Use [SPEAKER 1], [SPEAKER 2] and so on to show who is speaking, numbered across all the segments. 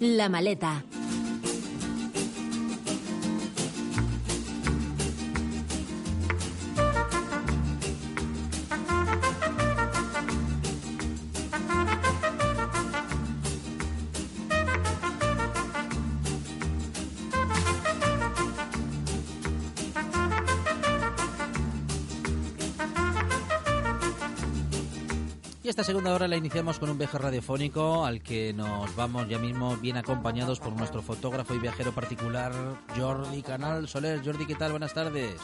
[SPEAKER 1] La maleta.
[SPEAKER 2] Esta segunda hora la iniciamos con un viaje radiofónico al que nos vamos ya mismo bien acompañados por nuestro fotógrafo y viajero particular Jordi Canal Soler. Jordi, ¿qué tal? Buenas tardes.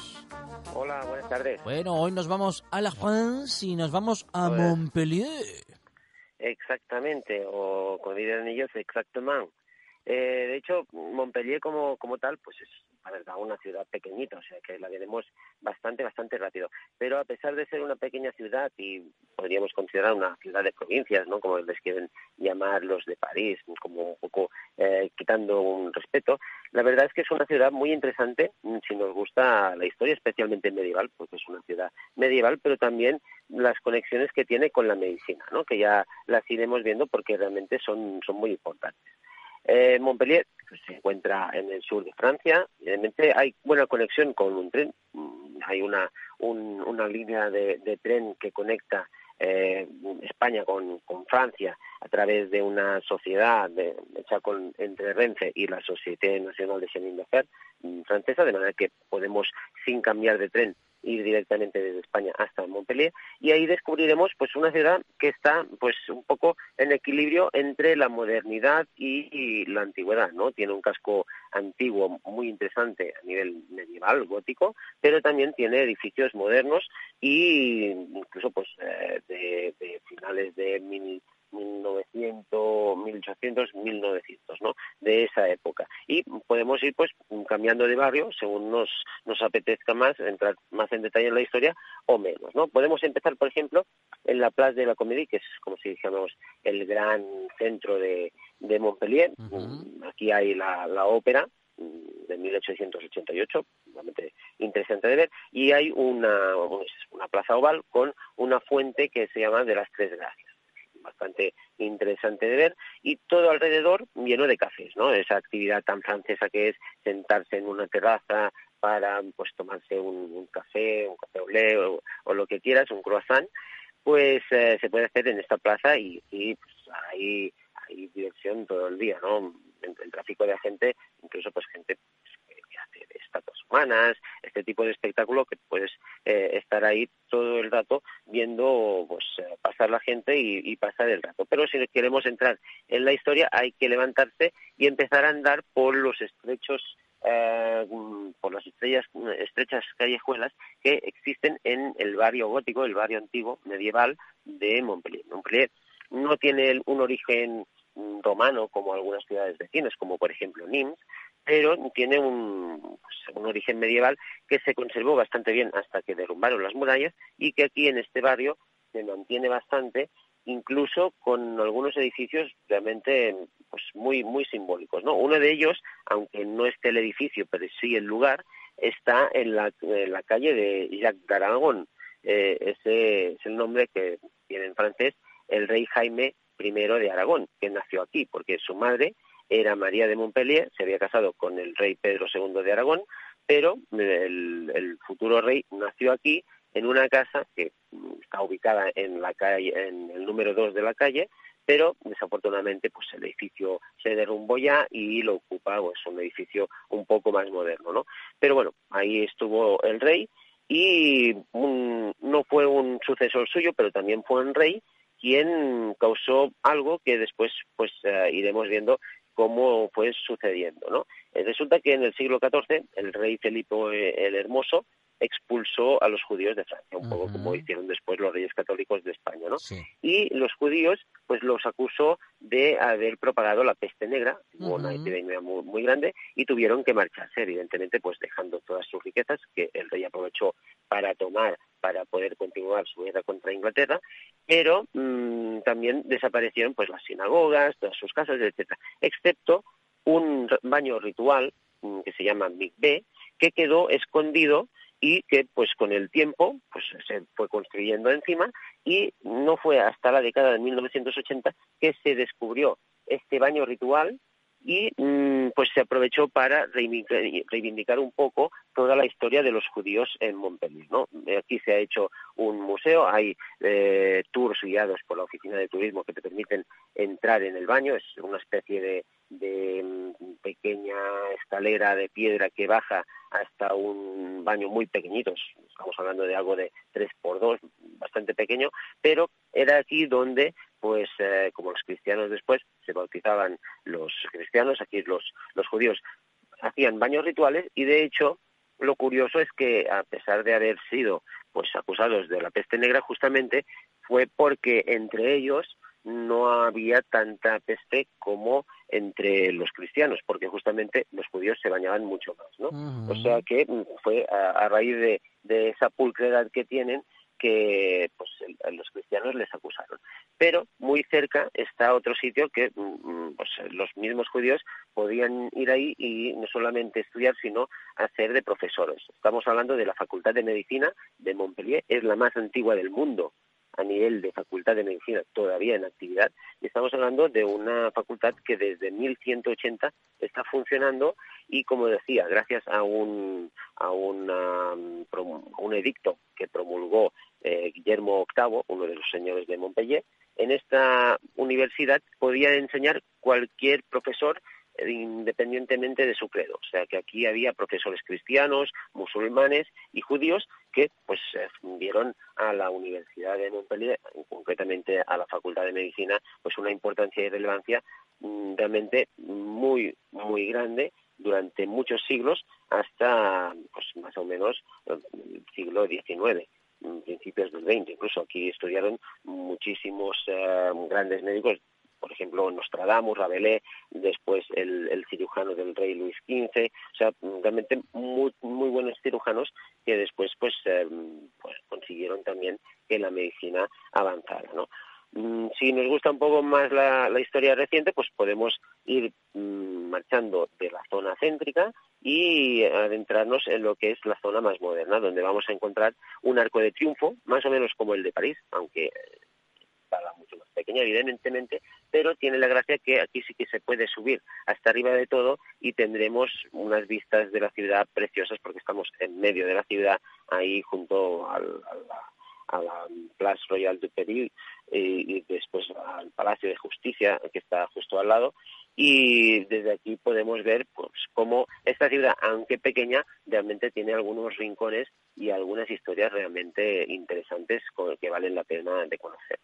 [SPEAKER 3] Hola, buenas tardes.
[SPEAKER 2] Bueno, hoy nos vamos a La France y nos vamos a
[SPEAKER 3] Pues-
[SPEAKER 2] Montpellier.
[SPEAKER 3] Exactamente, o como dirían ellos, exactamente. Eh, de hecho, Montpellier como, como tal, pues es, la verdad, una ciudad pequeñita, o sea que la veremos bastante, bastante rápido. Pero a pesar de ser una pequeña ciudad y podríamos considerar una ciudad de provincias, ¿no? Como les quieren llamar los de París, como un poco eh, quitando un respeto, la verdad es que es una ciudad muy interesante mm, si nos gusta la historia, especialmente medieval, porque es una ciudad medieval, pero también las conexiones que tiene con la medicina, ¿no? que ya las iremos viendo porque realmente son, son muy importantes. Eh, Montpellier se encuentra en el sur de Francia. Realmente hay buena conexión con un tren. Mm, Hay una, un- una línea de, tren que conecta eh, España con, Francia a través de una sociedad de- hecha entre Renfe y la Société Nationale de Chemin de Fer mm, francesa, de manera que podemos, sin cambiar de tren, ir directamente desde España hasta Montpellier y ahí descubriremos pues una ciudad que está pues un poco en equilibrio entre la modernidad y, la antigüedad, ¿no? Tiene un casco antiguo muy interesante a nivel medieval, gótico, pero también tiene edificios modernos y incluso pues eh, de, de finales de mil- 1900, 1800, 1900, ¿no? De esa época. Y podemos ir pues cambiando de barrio según nos, nos apetezca más, entrar más en detalle en la historia o menos, ¿no? Podemos empezar, por ejemplo, en la Place de la Comédie, que es como si dijéramos el gran centro de, de Montpellier. Aquí hay la, la ópera mm, de 1888, realmente interesante de ver, y hay una, una plaza oval con una fuente que se llama de las Tres Gracias bastante interesante de ver y todo alrededor lleno de cafés, ¿no? Esa actividad tan francesa que es sentarse en una terraza para pues tomarse un, café, un café lait o, o lo que quieras, un croissant, pues eh, se puede hacer en esta plaza y, pues, hay, hay diversión todo el día, ¿no? El, tráfico de gente, incluso pues gente pues, que, hace estatuas humanas, este tipo de espectáculo que puedes eh, estar ahí todo el rato viendo pues pasar la gente y, pasar el rato. Pero si queremos entrar en la historia hay que levantarse y empezar a andar por los estrechos eh, por las estrellas, estrechas callejuelas que existen en el barrio gótico, el barrio antiguo medieval de Montpellier. Montpellier no tiene un origen romano como algunas ciudades vecinas, como por ejemplo Nimes, pero tiene un, pues, un origen medieval que se conservó bastante bien hasta que derrumbaron las murallas y que aquí en este barrio se mantiene bastante incluso con algunos edificios realmente pues muy muy simbólicos no uno de ellos aunque no esté el edificio pero sí el lugar está en la, en la calle de Jacques d'Aragon Eh, ese es el nombre que tiene en francés el rey Jaime I de Aragón que nació aquí porque su madre era María de Montpellier se había casado con el rey Pedro II de Aragón pero el futuro rey nació aquí en una casa que mm, está ubicada en la calle, en el número 2 de la calle, pero desafortunadamente pues el edificio se derrumbó ya y lo ocupa pues un edificio un poco más moderno, ¿no? Pero bueno, ahí estuvo el rey y un- no fue un sucesor suyo, pero también fue un rey quien causó algo que después pues eh, iremos viendo cómo fue sucediendo, ¿no? Eh, resulta que en el siglo XIV el rey Felipe eh, el Hermoso expulsó a los judíos de Francia, un poco como hicieron después los reyes católicos de España, ¿no? Y los judíos, pues los acusó de haber propagado la peste negra, una epidemia muy, muy, grande, y tuvieron que marcharse, evidentemente, pues dejando todas sus riquezas, que el rey aprovechó para tomar, para poder continuar su guerra contra Inglaterra, pero mm, también desaparecieron pues las sinagogas, todas sus casas, etcétera, excepto un baño ritual mm, que se llama Mikveh, que quedó escondido y que pues con el tiempo pues se fue construyendo encima y no fue hasta la década de 1980 que se descubrió este baño ritual y mm, pues se aprovechó para reivindicar un poco toda la historia de los judíos en Montpellier. ¿no? Aquí se ha hecho un museo, hay eh, tours guiados por la oficina de turismo que te permiten entrar en el baño, es una especie de, mm, pequeña escalera de piedra que baja hasta un baño muy pequeñito, estamos hablando de algo de 3 por 2 bastante pequeño, pero era aquí donde, pues, eh, como los cristianos después se bautizaban los cristianos, aquí los, los judíos hacían baños rituales y de hecho lo curioso es que a pesar de haber sido pues acusados de la peste negra justamente fue porque entre ellos no había tanta peste como entre los cristianos, porque justamente los judíos se bañaban mucho más, ¿no? O sea que mm, fue a, raíz de, de, esa pulcredad que tienen que pues a los cristianos les acusaron. Pero muy cerca está otro sitio que mm, mm, pues, los mismos judíos podían ir ahí y no solamente estudiar, sino hacer de profesores. Estamos hablando de la Facultad de Medicina de Montpellier, es la más antigua del mundo a nivel de facultad de medicina todavía en actividad. Y estamos hablando de una facultad que desde 1180 está funcionando y, como decía, gracias a un, a una, un edicto que promulgó eh, Guillermo VIII, uno de los señores de Montpellier, en esta universidad podía enseñar cualquier profesor independientemente de su credo. O sea que aquí había profesores cristianos, musulmanes y judíos que pues dieron a la Universidad de Montpellier, concretamente a la Facultad de Medicina, pues una importancia y relevancia mm, realmente muy muy grande durante muchos siglos hasta pues más o menos el siglo XIX principios del XX. Incluso aquí estudiaron muchísimos eh, grandes médicos por ejemplo, Nostradamus, Rabelais, después el, cirujano del rey Luis XV, o sea, realmente muy, muy buenos cirujanos que después pues, em, pues consiguieron también que la medicina avanzara, ¿no? Mm, si nos gusta un poco más la, historia reciente, pues podemos ir mm, marchando de la zona céntrica y adentrarnos en lo que es la zona más moderna, donde vamos a encontrar un arco de triunfo, más o menos como el de París, aunque mucho más pequeña, evidentemente, pero tiene la gracia que aquí sí que se puede subir hasta arriba de todo y tendremos unas vistas de la ciudad preciosas porque estamos en medio de la ciudad, ahí junto al, a la Place Royal du Peril y, después al Palacio de Justicia que está justo al lado y desde aquí podemos ver pues cómo esta ciudad, aunque pequeña, realmente tiene algunos rincones y algunas historias realmente interesantes que valen la pena de conocer.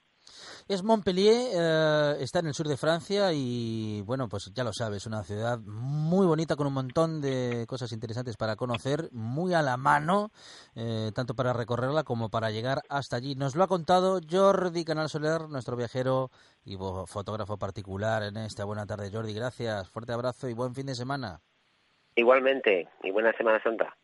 [SPEAKER 2] Es Montpellier, eh, está en el sur de Francia y bueno, pues ya lo sabes, una ciudad muy bonita con un montón de cosas interesantes para conocer, muy a la mano, eh, tanto para recorrerla como para llegar hasta allí. Nos lo ha contado Jordi Canal Soler, nuestro viajero y fotógrafo particular en esta buena tarde. Jordi, gracias, fuerte abrazo y buen fin de semana.
[SPEAKER 3] Igualmente, y buena Semana Santa.